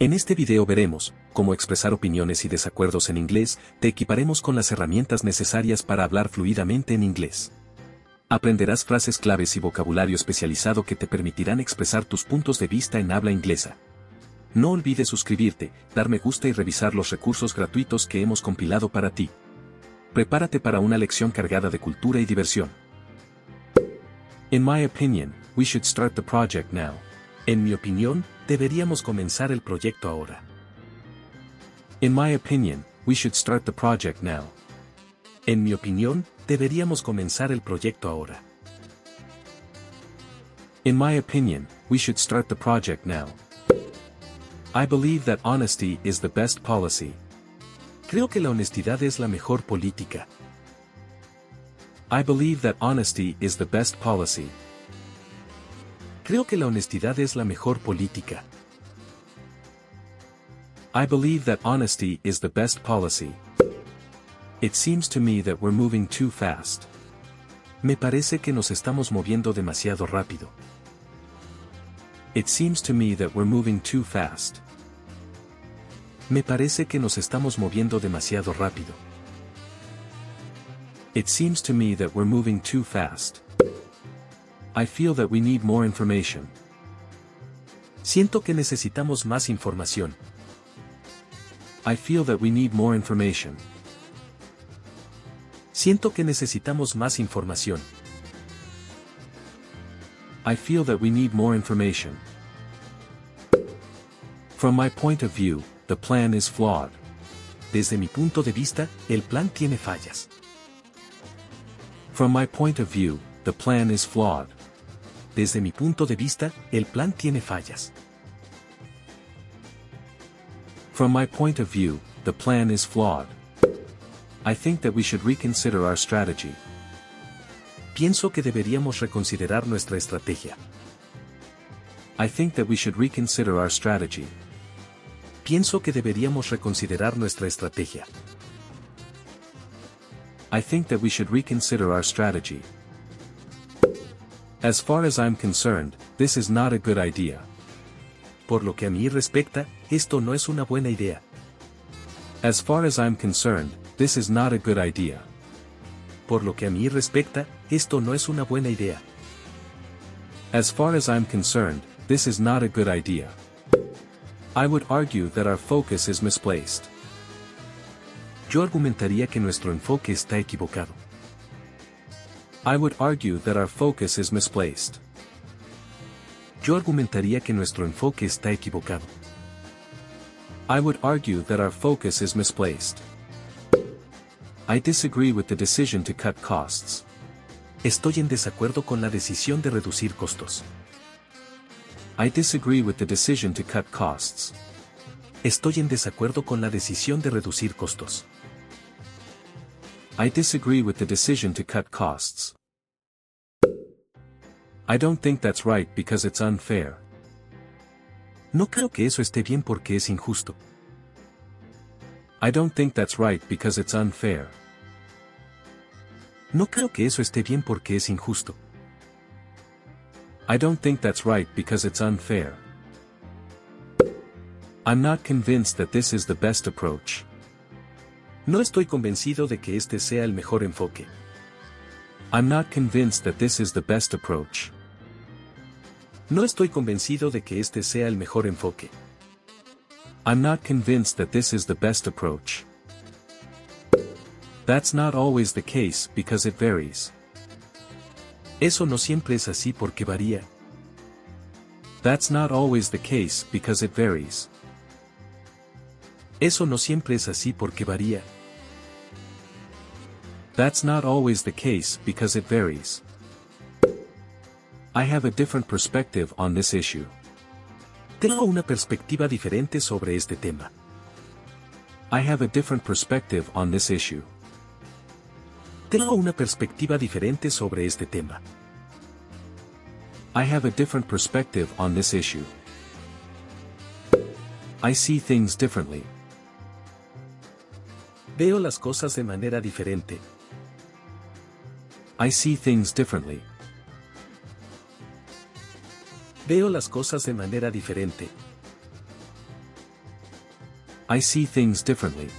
En este video veremos cómo expresar opiniones y desacuerdos en inglés, te equiparemos con las herramientas necesarias para hablar fluidamente en inglés. Aprenderás frases claves y vocabulario especializado que te permitirán expresar tus puntos de vista en habla inglesa. No olvides suscribirte, dar me gusta y revisar los recursos gratuitos que hemos compilado para ti. Prepárate para una lección cargada de cultura y diversión. In my opinion, we should start the project now. En mi opinión, deberíamos comenzar el proyecto ahora. In my opinion, we should start the project now. En mi opinión, deberíamos comenzar el proyecto ahora. In my opinion, we should start the project now. I believe that honesty is the best policy. Creo que la honestidad es la mejor política. I believe that honesty is the best policy. Creo que la honestidad es la mejor política. I believe that honesty is the best policy. It seems to me that we're moving too fast. Me parece que nos estamos moviendo demasiado rápido. It seems to me that we're moving too fast. Me parece que nos estamos moviendo demasiado rápido. It seems to me that we're moving too fast. I feel that we need more information. Siento que necesitamos más información. I feel that we need more information. Siento que necesitamos más información. I feel that we need more information. From my point of view, the plan is flawed. Desde mi punto de vista, el plan tiene fallas. From my point of view, the plan is flawed. Desde mi punto de vista, el plan tiene fallas. From my point of view, the plan is flawed. I think that we should reconsider our strategy. Pienso que deberíamos reconsiderar nuestra estrategia. I think that we should reconsider our strategy. Pienso que deberíamos reconsiderar nuestra estrategia. I think that we should reconsider our strategy. As far as I'm concerned, this is not a good idea. Por lo que a mí respecta, esto no es una buena idea. As far as I'm concerned, this is not a good idea. Por lo que a mí respecta, esto no es una buena idea. As far as I'm concerned, this is not a good idea. I would argue that our focus is misplaced. Yo argumentaría que nuestro enfoque está equivocado. I would argue that our focus is misplaced. Yo argumentaría que nuestro enfoque está equivocado. I would argue that our focus is misplaced. I disagree with the decision to cut costs. Estoy en desacuerdo con la decisión de reducir costos. I disagree with the decision to cut costs. Estoy en desacuerdo con la decisión de reducir costos. I disagree with the decision to cut costs. I don't think that's right because it's unfair. No creo que eso esté bien porque es injusto. I don't think that's right because it's unfair. No creo que eso esté bien porque es injusto. I don't think that's right because it's unfair. I'm not convinced that this is the best approach. No estoy convencido de que este sea el mejor enfoque. I'm not convinced that this is the best approach. No estoy convencido de que este sea el mejor enfoque. I'm not convinced that this is the best approach. That's not always the case because it varies. Eso no siempre es así porque varía. That's not always the case because it varies. Eso no siempre es así porque varía. That's not always the case because it varies. I have a different perspective on this issue. Tengo una perspectiva diferente sobre este tema. I have a different perspective on this issue. Tengo una perspectiva diferente sobre este tema. I have a different perspective on this issue. I see things differently. Veo las cosas de manera diferente. I see things differently. Veo las cosas de manera diferente. I see things differently.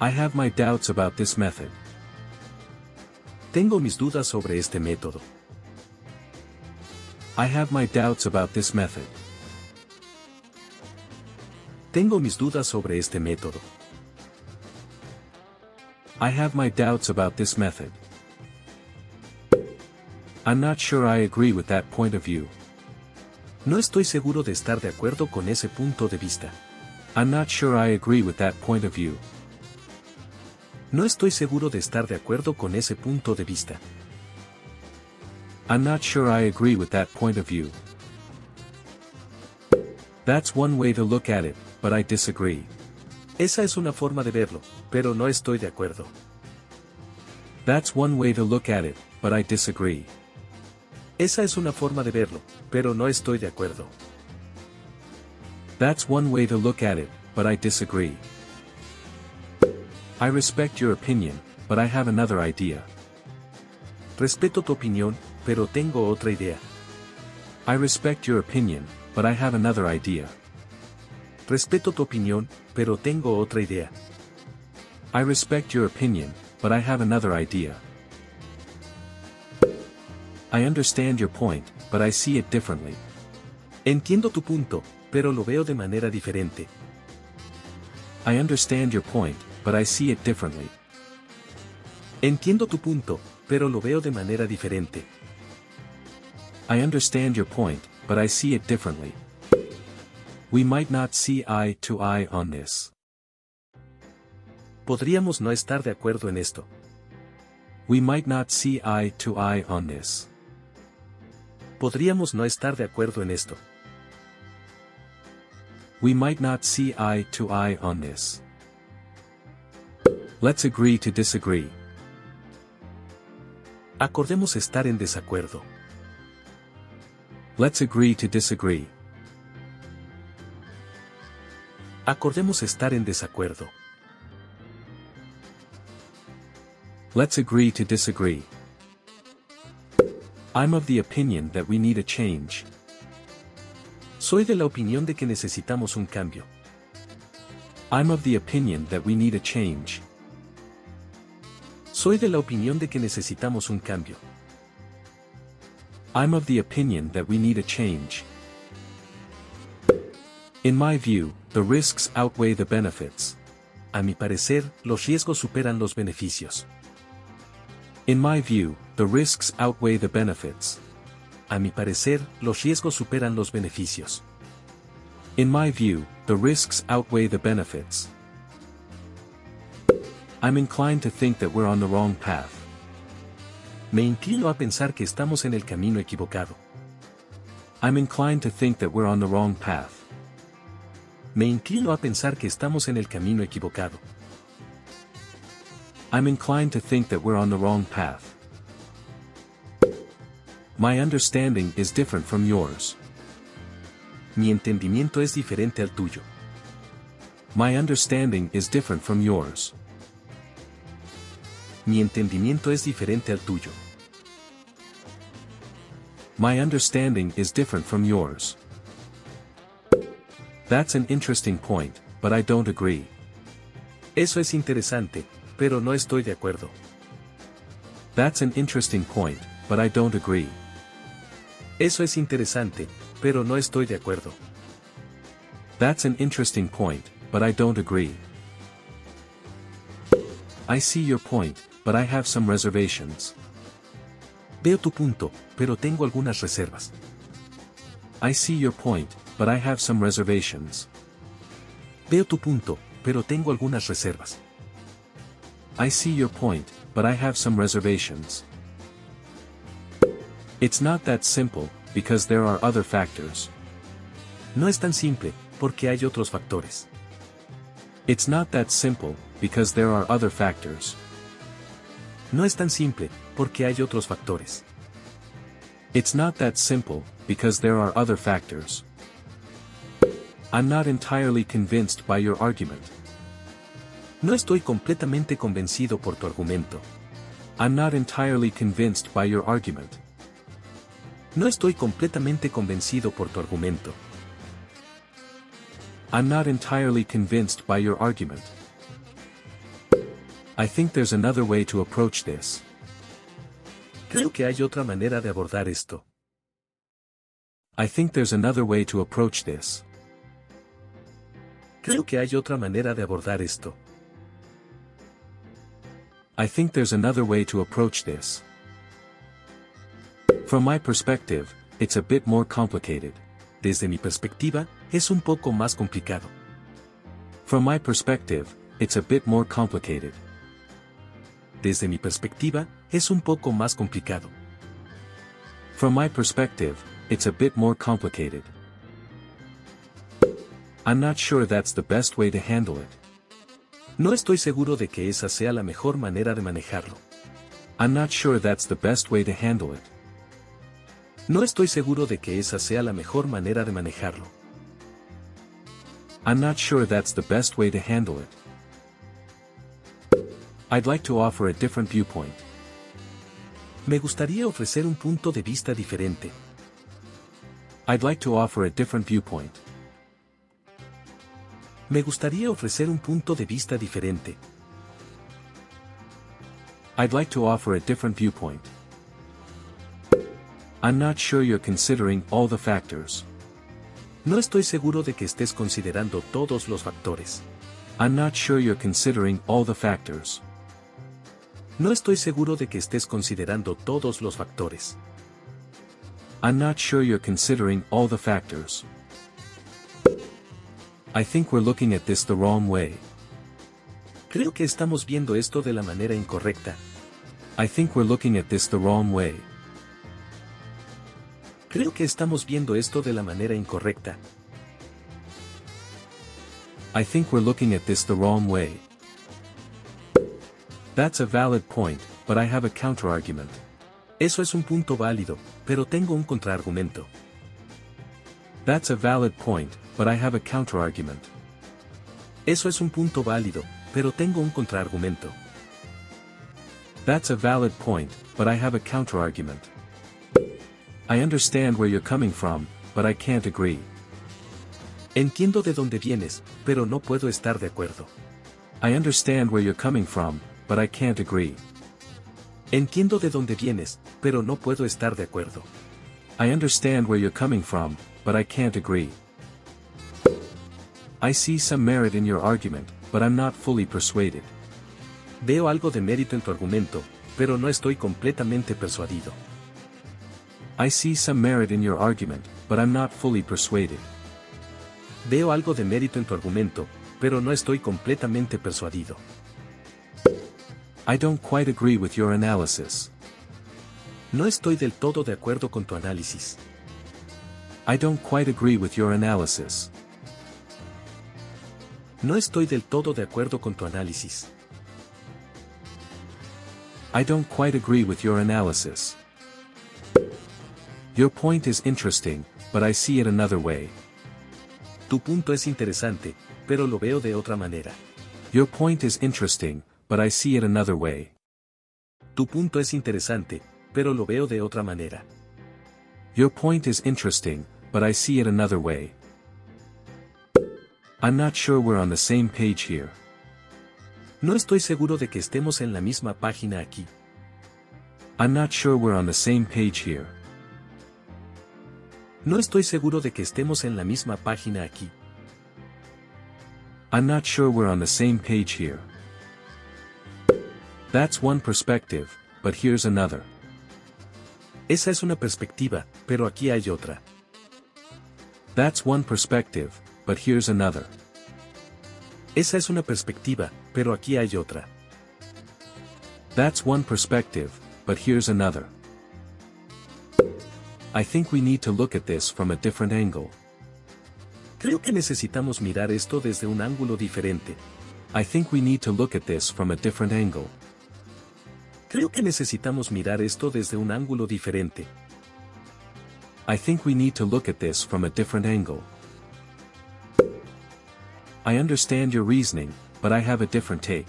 I have my doubts about this method. Tengo mis dudas sobre este método. I have my doubts about this method. Tengo mis dudas sobre este método. I have my doubts about this method. I'm not sure I agree with that point of view. No estoy seguro de estar de acuerdo con ese punto de vista. I'm not sure I agree with that point of view. No estoy seguro de estar de acuerdo con ese punto de vista. I'm not sure I agree with that point of view. That's one way to look at it, but I disagree. Esa es una forma de verlo, pero no estoy de acuerdo. That's one way to look at it, but I disagree. Esa es una forma de verlo, pero no estoy de acuerdo. That's one way to look at it, but I disagree. I respect your opinion, but I have another idea. Respeto tu opinión, pero tengo otra idea. I respect your opinion, but I have another idea. Respeto tu opinión, pero tengo otra idea. I respect your opinion, but I have another idea. I understand your point, but I see it differently. Entiendo tu punto, pero lo veo de manera diferente. I understand your point, but I see it differently. Entiendo tu punto, pero lo veo de manera diferente. I understand your point, but I see it differently. We might not see eye to eye on this. Podríamos no estar de acuerdo en esto. We might not see eye to eye on this. Podríamos no estar de acuerdo en esto. We might not see eye to eye on this. Let's agree to disagree. Acordemos estar en desacuerdo. Let's agree to disagree. Acordemos estar en desacuerdo. Let's agree to disagree. I'm of the opinion that we need a change. Soy de la opinión de que necesitamos un cambio. I'm of the opinion that we need a change. Soy de la opinión de que necesitamos un cambio. I'm of the opinion that we need a change. In my view, the risks outweigh the benefits. A mi parecer, los riesgos superan los beneficios. In my view, the risks outweigh the benefits. A mi parecer, los riesgos superan los beneficios. In my view, the risks outweigh the benefits. I'm inclined to think that we're on the wrong path. Me inclino a pensar que estamos en el camino equivocado. I'm inclined to think that we're on the wrong path. Me inclino a pensar que estamos en el camino equivocado. I'm inclined to think that we're on the wrong path. My understanding is different from yours. Mi entendimiento es diferente al tuyo. My understanding is different from yours. Mi entendimiento es diferente al tuyo. My understanding is different from yours. That's an interesting point, but I don't agree. Eso es interesante, pero no estoy de acuerdo. That's an interesting point, but I don't agree. Eso es interesante, pero no estoy de acuerdo. That's an interesting point, but I don't agree. I see your point, but I have some reservations. Veo tu punto, pero tengo algunas reservas. I see your point, but I have some reservations. Veo tu punto, pero tengo algunas reservas. I see your point, but I have some reservations. It's not that simple, because there are other factors. No es tan simple, porque hay otros factores. It's not that simple, because there are other factors. No es tan simple, porque hay otros factores. It's not that simple, because there are other factors. I'm not entirely convinced by your argument. No estoy completamente convencido por tu argumento. I'm not entirely convinced by your argument. No estoy completamente convencido por tu argumento. I'm not entirely convinced by your argument. I think there's another way to approach this. Creo que hay otra manera de abordar esto. I think there's another way to approach this. Creo que hay otra manera de abordar esto. I think there's another way to approach this. From my perspective, it's a bit more complicated. Desde mi perspectiva, es un poco más complicado. From my perspective, it's a bit more complicated. Desde mi perspectiva, es un poco más complicado. From my perspective, it's a bit more complicated. I'm not sure that's the best way to handle it. No estoy seguro de que esa sea la mejor manera de manejarlo. I'm not sure that's the best way to handle it. No estoy seguro de que esa sea la mejor manera de manejarlo. I'm not sure that's the best way to handle it. I'd like to offer a different viewpoint. Me gustaría ofrecer un punto de vista diferente. I'd like to offer a different viewpoint. Me gustaría ofrecer un punto de vista diferente. I'd like to offer a different viewpoint. I'm not sure you're considering all the factors. No estoy seguro de que estés considerando todos los factores. I'm not sure you're considering all the factors. No estoy seguro de que estés considerando todos los factores. I'm not sure you're considering all the factors. I think we're looking at this the wrong way. Creo que estamos viendo esto de la manera incorrecta. I think we're looking at this the wrong way. Creo que estamos viendo esto de la manera incorrecta. I think we're looking at this the wrong way. That's a valid point, but I have a counterargument. Eso es un punto válido, pero tengo un contraargumento. That's a valid point, but I have a counterargument. Eso es un punto válido, pero tengo un contraargumento. That's a valid point, but I have a counterargument. I understand where you're coming from, but I can't agree. Entiendo de dónde vienes, pero no puedo estar de acuerdo. I understand where you're coming from, but I can't agree. Entiendo de dónde vienes, pero no puedo estar de acuerdo. I understand where you're coming from, but I can't agree. I see some merit in your argument, but I'm not fully persuaded. Veo algo de mérito en tu argumento, pero no estoy completamente persuadido. I see some merit in your argument, but I'm not fully persuaded. Veo algo de mérito en tu argumento, pero no estoy completamente persuadido. I don't quite agree with your analysis. No estoy del todo de acuerdo con tu análisis. I don't quite agree with your analysis. No estoy del todo de acuerdo con tu análisis. I don't quite agree with your analysis. Your point is interesting, but I see it another way. Tu punto es interesante, pero lo veo de otra manera. Your point is interesting, but I see it another way. Tu punto es interesante, pero lo veo de otra manera. Your point is interesting, but I see it another way. I'm not sure we're on the same page here. No estoy seguro de que estemos en la misma página aquí. I'm not sure we're on the same page here. No estoy seguro de que estemos en la misma página aquí. I'm not sure we're on the same page here. That's one perspective, but here's another. Esa es una perspectiva, pero aquí hay otra. That's one perspective, but here's another. Esa es una perspectiva, pero aquí hay otra. That's one perspective, but here's another. I think we need to look at this from a different angle. Creo que necesitamos mirar esto desde un ángulo diferente. I think we need to look at this from a different angle. Creo que necesitamos mirar esto desde un ángulo diferente. I think we need to look at this from a different angle. I understand your reasoning, but I have a different take.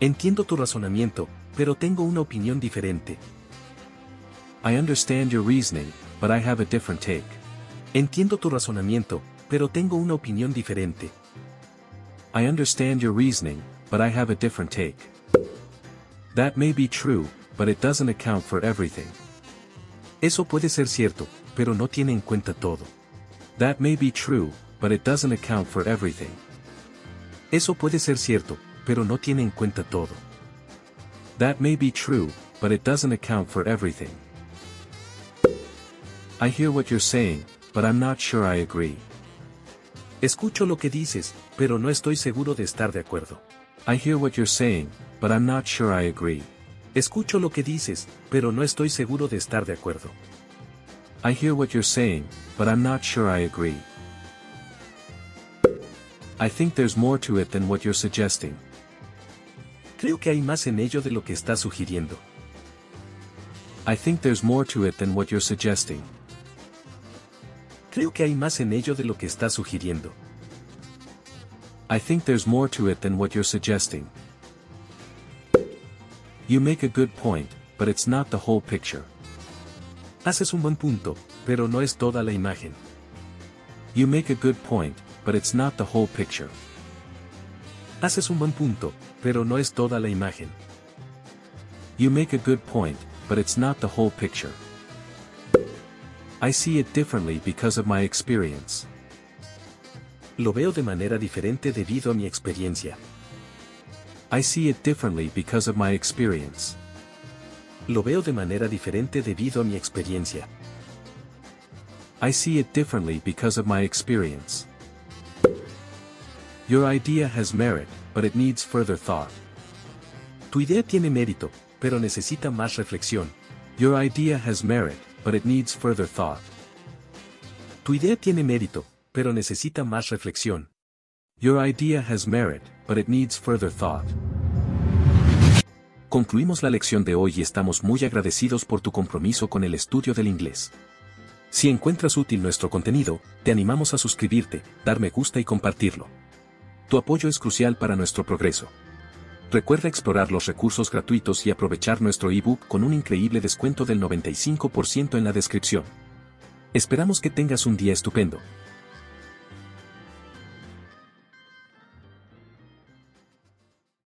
Entiendo tu razonamiento, pero tengo una opinión diferente. I understand your reasoning, but I have a different take. Entiendo tu razonamiento, pero tengo una opinión diferente. I understand your reasoning, but I have a different take. That may be true, but it doesn't account for everything. Eso puede ser cierto, pero no tiene en cuenta todo. That may be true, but it doesn't account for everything. Eso puede ser cierto, pero no tiene en cuenta todo. That may be true, but it doesn't account for everything. I hear what you're saying, but I'm not sure I agree. Escucho lo que dices, pero no estoy seguro de estar de acuerdo. I hear what you're saying, but I'm not sure I agree. Escucho lo que dices, pero no estoy seguro de estar de acuerdo. I hear what you're saying, but I'm not sure I agree. I think there's more to it than what you're suggesting. Creo que hay más en ello de lo que estás sugiriendo. I think there's more to it than what you're suggesting. Creo que hay más en ello de lo que estás sugiriendo. I think there's more to it than what you're suggesting. You make a good point, but it's not the whole picture. Haces un buen punto, pero no es toda la imagen. You make a good point, but it's not the whole picture. Haces un buen punto, pero no es toda la imagen. You make a good point, but it's not the whole picture. I see it differently because of my experience. Lo veo de manera diferente debido a mi experiencia. I see it differently because of my experience. Lo veo de manera diferente debido a mi experiencia. I see it differently because of my experience. Your idea has merit, but it needs further thought. Tu idea tiene mérito, pero necesita más reflexión. Your idea has merit, but it needs further thought. Tu idea tiene mérito, pero necesita más reflexión. Your idea has merit, but it needs further thought. Concluimos la lección de hoy y estamos muy agradecidos por tu compromiso con el estudio del inglés. Si encuentras útil nuestro contenido, te animamos a suscribirte, dar me gusta y compartirlo. Tu apoyo es crucial para nuestro progreso. Recuerda explorar los recursos gratuitos y aprovechar nuestro ebook con un increíble descuento del 95% en la descripción. Esperamos que tengas un día estupendo.